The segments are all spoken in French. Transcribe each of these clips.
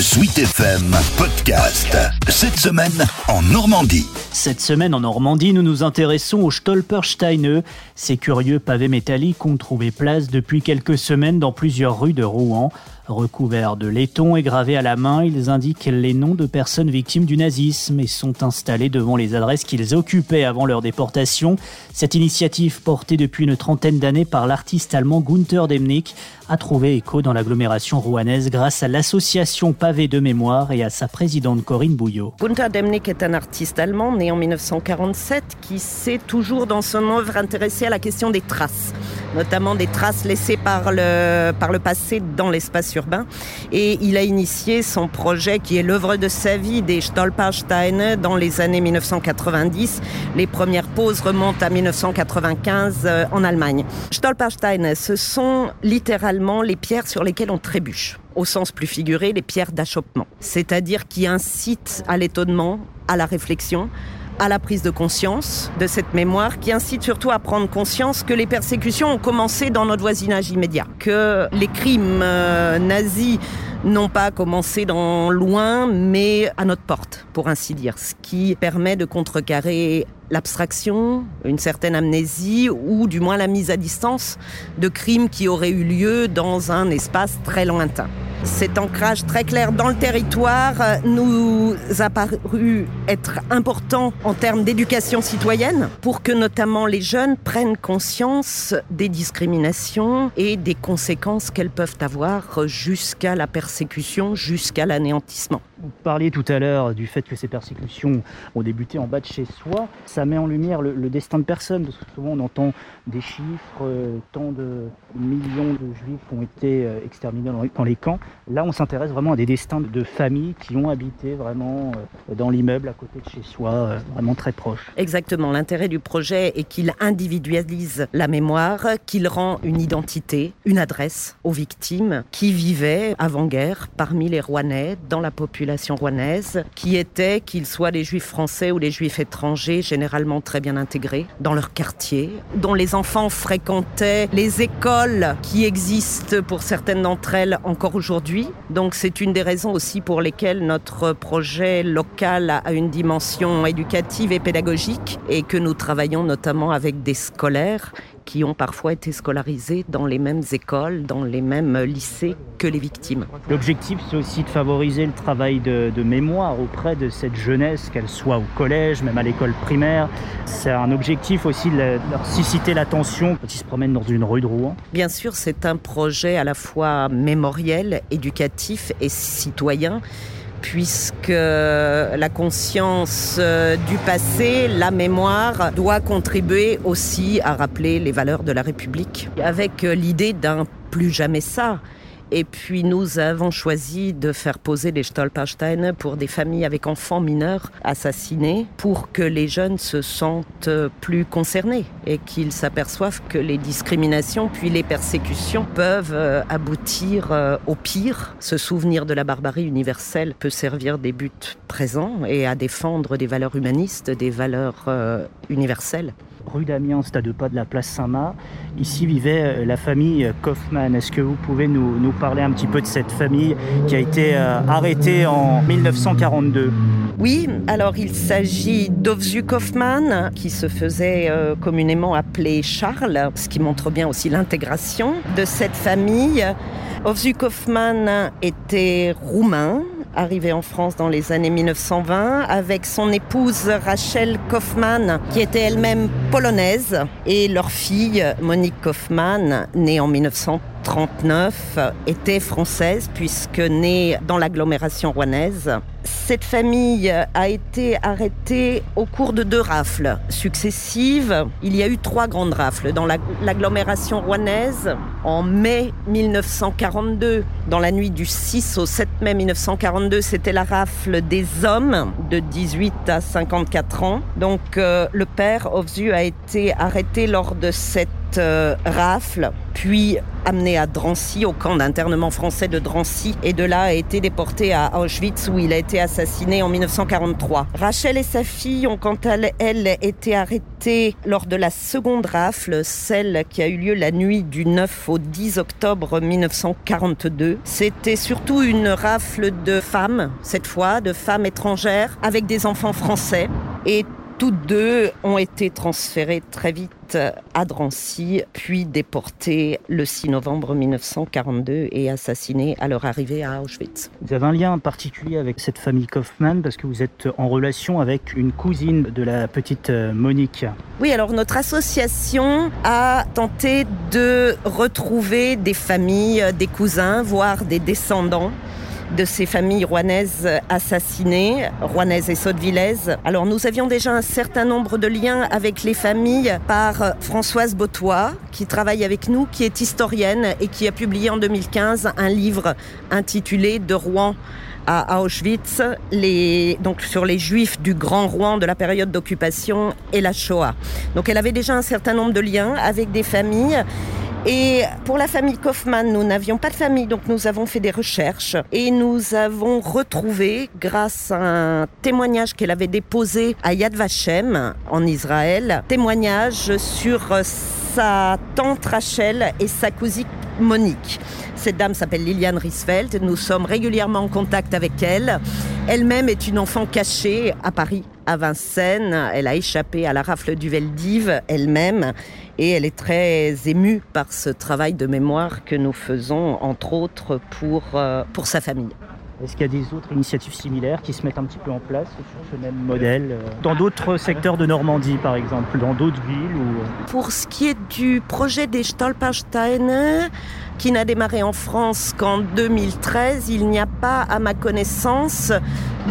Sweet FM Podcast. Cette semaine en Normandie. Cette semaine en Normandie, nous nous intéressons au Stolpersteine. Ces curieux pavés métalliques ont trouvé place depuis quelques semaines dans plusieurs rues de Rouen. Recouverts de laiton et gravés à la main, ils indiquent les noms de personnes victimes du nazisme et sont installés devant les adresses qu'ils occupaient avant leur déportation. Cette initiative, portée depuis une trentaine d'années par l'artiste allemand Gunther Demnig, a trouvé écho dans l'agglomération rouennaise grâce à l'association Pavé de Mémoire et à sa présidente Corinne Bouillot. Gunther Demnig est un artiste allemand né en 1947 qui s'est toujours dans son œuvre intéressé à la question des traces, notamment des traces laissées par le, par le passé dans l'espace urbain. Et il a initié son projet qui est l'œuvre de sa vie des Stolpersteine dans les années 1990. Les premières poses remontent à 1995 euh, en Allemagne. Stolpersteine, ce sont littéralement les pierres sur lesquelles on trébuche au sens plus figuré, les pierres d'achoppement, c'est-à-dire qui incitent à l'étonnement, à la réflexion, à la prise de conscience de cette mémoire, qui incite surtout à prendre conscience que les persécutions ont commencé dans notre voisinage immédiat, que les crimes euh, nazis n'ont pas commencé dans loin, mais à notre porte, pour ainsi dire, ce qui permet de contrecarrer l'abstraction, une certaine amnésie ou du moins la mise à distance de crimes qui auraient eu lieu dans un espace très lointain. Cet ancrage très clair dans le territoire nous a paru être important en termes d'éducation citoyenne pour que notamment les jeunes prennent conscience des discriminations et des conséquences qu'elles peuvent avoir jusqu'à la persécution, jusqu'à l'anéantissement. Vous parliez tout à l'heure du fait que ces persécutions ont débuté en bas de chez soi. Ça met en lumière le, destin de que souvent on entend des chiffres, euh, tant de millions de juifs ont été euh, exterminés dans les, camps. Là, on s'intéresse vraiment à des destins de familles qui ont habité vraiment euh, dans l'immeuble à côté de chez soi, vraiment très proche. Exactement. L'intérêt du projet est qu'il individualise la mémoire, qu'il rend une identité, une adresse aux victimes qui vivaient avant-guerre parmi les Rouennais, dans la population rouennaise, qui étaient, qu'ils soient les juifs français ou les juifs étrangers, généralement très bien intégrés dans leur quartier, dont les enfants fréquentaient les écoles qui existent pour certaines d'entre elles encore aujourd'hui. Donc c'est une des raisons aussi pour lesquelles notre projet local a une dimension éducative et pédagogique et que nous travaillons notamment avec des scolaires qui ont parfois été scolarisés dans les mêmes écoles, dans les mêmes lycées que les victimes. L'objectif, c'est aussi de favoriser le travail de, de mémoire auprès de cette jeunesse, qu'elle soit au collège, même à l'école primaire. C'est un objectif aussi de leur susciter l'attention quand ils se promènent dans une rue de Rouen. Bien sûr, c'est un projet à la fois mémoriel, éducatif et citoyen puisque la conscience euh, du passé, la mémoire, doit contribuer aussi à rappeler les valeurs de la République, avec euh, l'idée d'un plus jamais ça. Et puis nous avons choisi de faire poser les Stolpersteine pour des familles avec enfants mineurs assassinés pour que les jeunes se sentent plus concernés et qu'ils s'aperçoivent que les discriminations puis les persécutions peuvent euh, aboutir au pire. Ce souvenir de la barbarie universelle peut servir des buts présents et à défendre des valeurs humanistes, des valeurs euh, universelles rue d'Amiens, à deux pas de la place Saint-Marc. Ici vivait la famille Kaufmann. Est-ce que vous pouvez nous, parler un petit peu de cette famille qui a été euh, arrêtée en 1942 Oui, alors il s'agit d'Ovzu Kaufmann, qui se faisait euh, communément appeler Charles, ce qui montre bien aussi l'intégration de cette famille. Ovzu Kaufmann était roumain, arrivé en France dans les années 1920 avec son épouse Rachel Kaufmann qui était elle-même polonaise et leur fille Monique Kaufmann née en 1939 était française puisque née dans l'agglomération rouennaise. Cette famille a été arrêtée au cours de deux rafles successives. Il y a eu trois grandes rafles dans l'agglomération rouennaise en mai 1942. Dans la nuit du 6 au 7 mai 1942, c'était la rafle des hommes de 18 à 54 ans. Donc euh, le père Ovzu a été arrêté lors de cette euh, rafle, puis amené à Drancy, au camp d'internement français de Drancy, et de là a été déporté à Auschwitz où il a été assassiné en 1943. Rachel et sa fille ont quant à elles été arrêtées lors de la seconde rafle, celle qui a eu lieu la nuit du 9 au 10 octobre 1942. C'était surtout une rafle de femmes, cette fois, de femmes étrangères, avec des enfants français. Et toutes deux ont été transférées très vite à Drancy, puis déportées le 6 novembre 1942 et assassinées à leur arrivée à Auschwitz. Vous avez un lien particulier avec cette famille Kaufmann parce que vous êtes en relation avec une cousine de la petite euh, Monique. Oui, alors notre association a tenté de retrouver des familles, des cousins, voire des descendants de ces familles rouennaises assassinées, rouennaises et sautevillaises. Alors nous avions déjà un certain nombre de liens avec les familles par Françoise Botois, qui travaille avec nous, qui est historienne et qui a publié en 2015 un livre intitulé De Rouen à Auschwitz, les, donc sur les juifs du Grand Rouen de la période d'occupation et la Shoah. Donc elle avait déjà un certain nombre de liens avec des familles et pour la famille Kaufmann, nous n'avions pas de famille, donc nous avons fait des recherches. Et nous avons retrouvé, grâce à un témoignage qu'elle avait déposé à Yad Vashem en Israël, témoignage sur sa tante Rachel et sa cousine Monique. Cette dame s'appelle Liliane Risfeld. Nous sommes régulièrement en contact avec elle. Elle-même est une enfant cachée à Paris, à Vincennes. Elle a échappé à la rafle du Veldiv elle-même et elle est très émue par ce travail de mémoire que nous faisons, entre autres, pour, euh, pour sa famille. Est-ce qu'il y a des autres initiatives similaires qui se mettent un petit peu en place sur ce même modèle euh, Dans d'autres secteurs de Normandie, par exemple, dans d'autres villes ou... Euh Pour ce qui est du projet des Stolpersteine, qui n'a démarré en France qu'en 2013, il n'y a pas, à ma connaissance,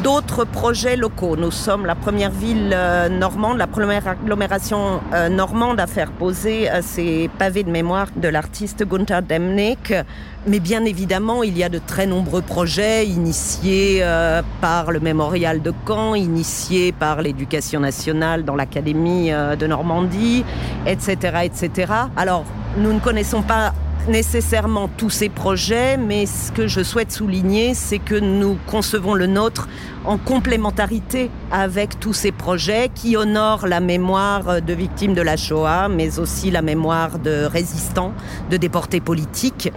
d'autres projets locaux. Nous sommes la première ville euh, normande, la première agglomération normande à faire poser ces pavés de mémoire de l'artiste Gunther Demnig. Mais bien évidemment, il y a de très nombreux projets initiés euh, par le mémorial de Caen, initiés par l'éducation nationale dans l'Académie euh, de Normandie, etc., etc. Alors, nous ne connaissons pas nécessairement tous ces projets, mais ce que je souhaite souligner, c'est que nous concevons le nôtre en complémentarité avec tous ces projets qui honorent la mémoire de victimes de la Shoah, mais aussi la mémoire de résistants, de déportés politiques.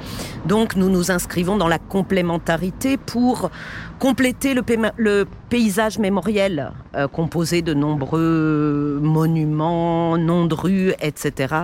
Donc nous nous inscrivons dans la complémentarité pour compléter le, paysage mémoriel euh, composé de nombreux monuments, noms de rues, etc.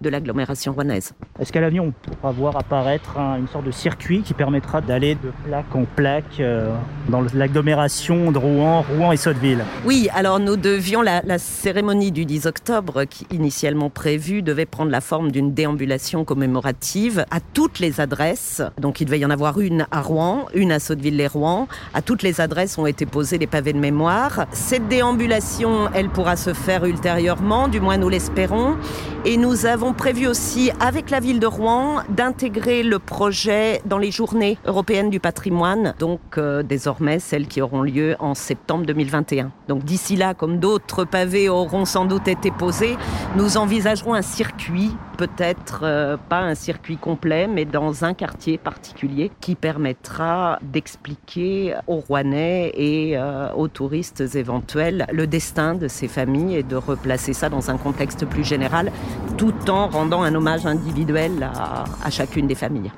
de l'agglomération rouennaise. Est-ce qu'à l'avenir, on pourra voir apparaître une sorte de circuit qui permettra d'aller de plaque en plaque euh, dans l'agglomération de Rouen, Rouen et Sotteville Oui, alors nous devions, la, cérémonie du 10 octobre, qui initialement prévue, devait prendre la forme d'une déambulation commémorative à toutes les adresses. Donc il devait y en avoir une à Rouen, une à Sotteville-les-Rouen. À toutes les adresses ont été posées des pavés de mémoire. Cette déambulation, elle pourra se faire ultérieurement, du moins nous l'espérons. Et nous avons prévu aussi, avec la ville de Rouen, d'intégrer le projet dans les journées européennes du patrimoine, donc euh, désormais celles qui auront en septembre 2021. Donc d'ici là, comme d'autres pavés auront sans doute été posés, nous envisagerons un circuit, peut-être euh, pas un circuit complet, mais dans un quartier particulier qui permettra d'expliquer aux Rouennais et euh, aux touristes éventuels le destin de ces familles et de replacer ça dans un contexte plus général tout en rendant un hommage individuel à chacune des familles.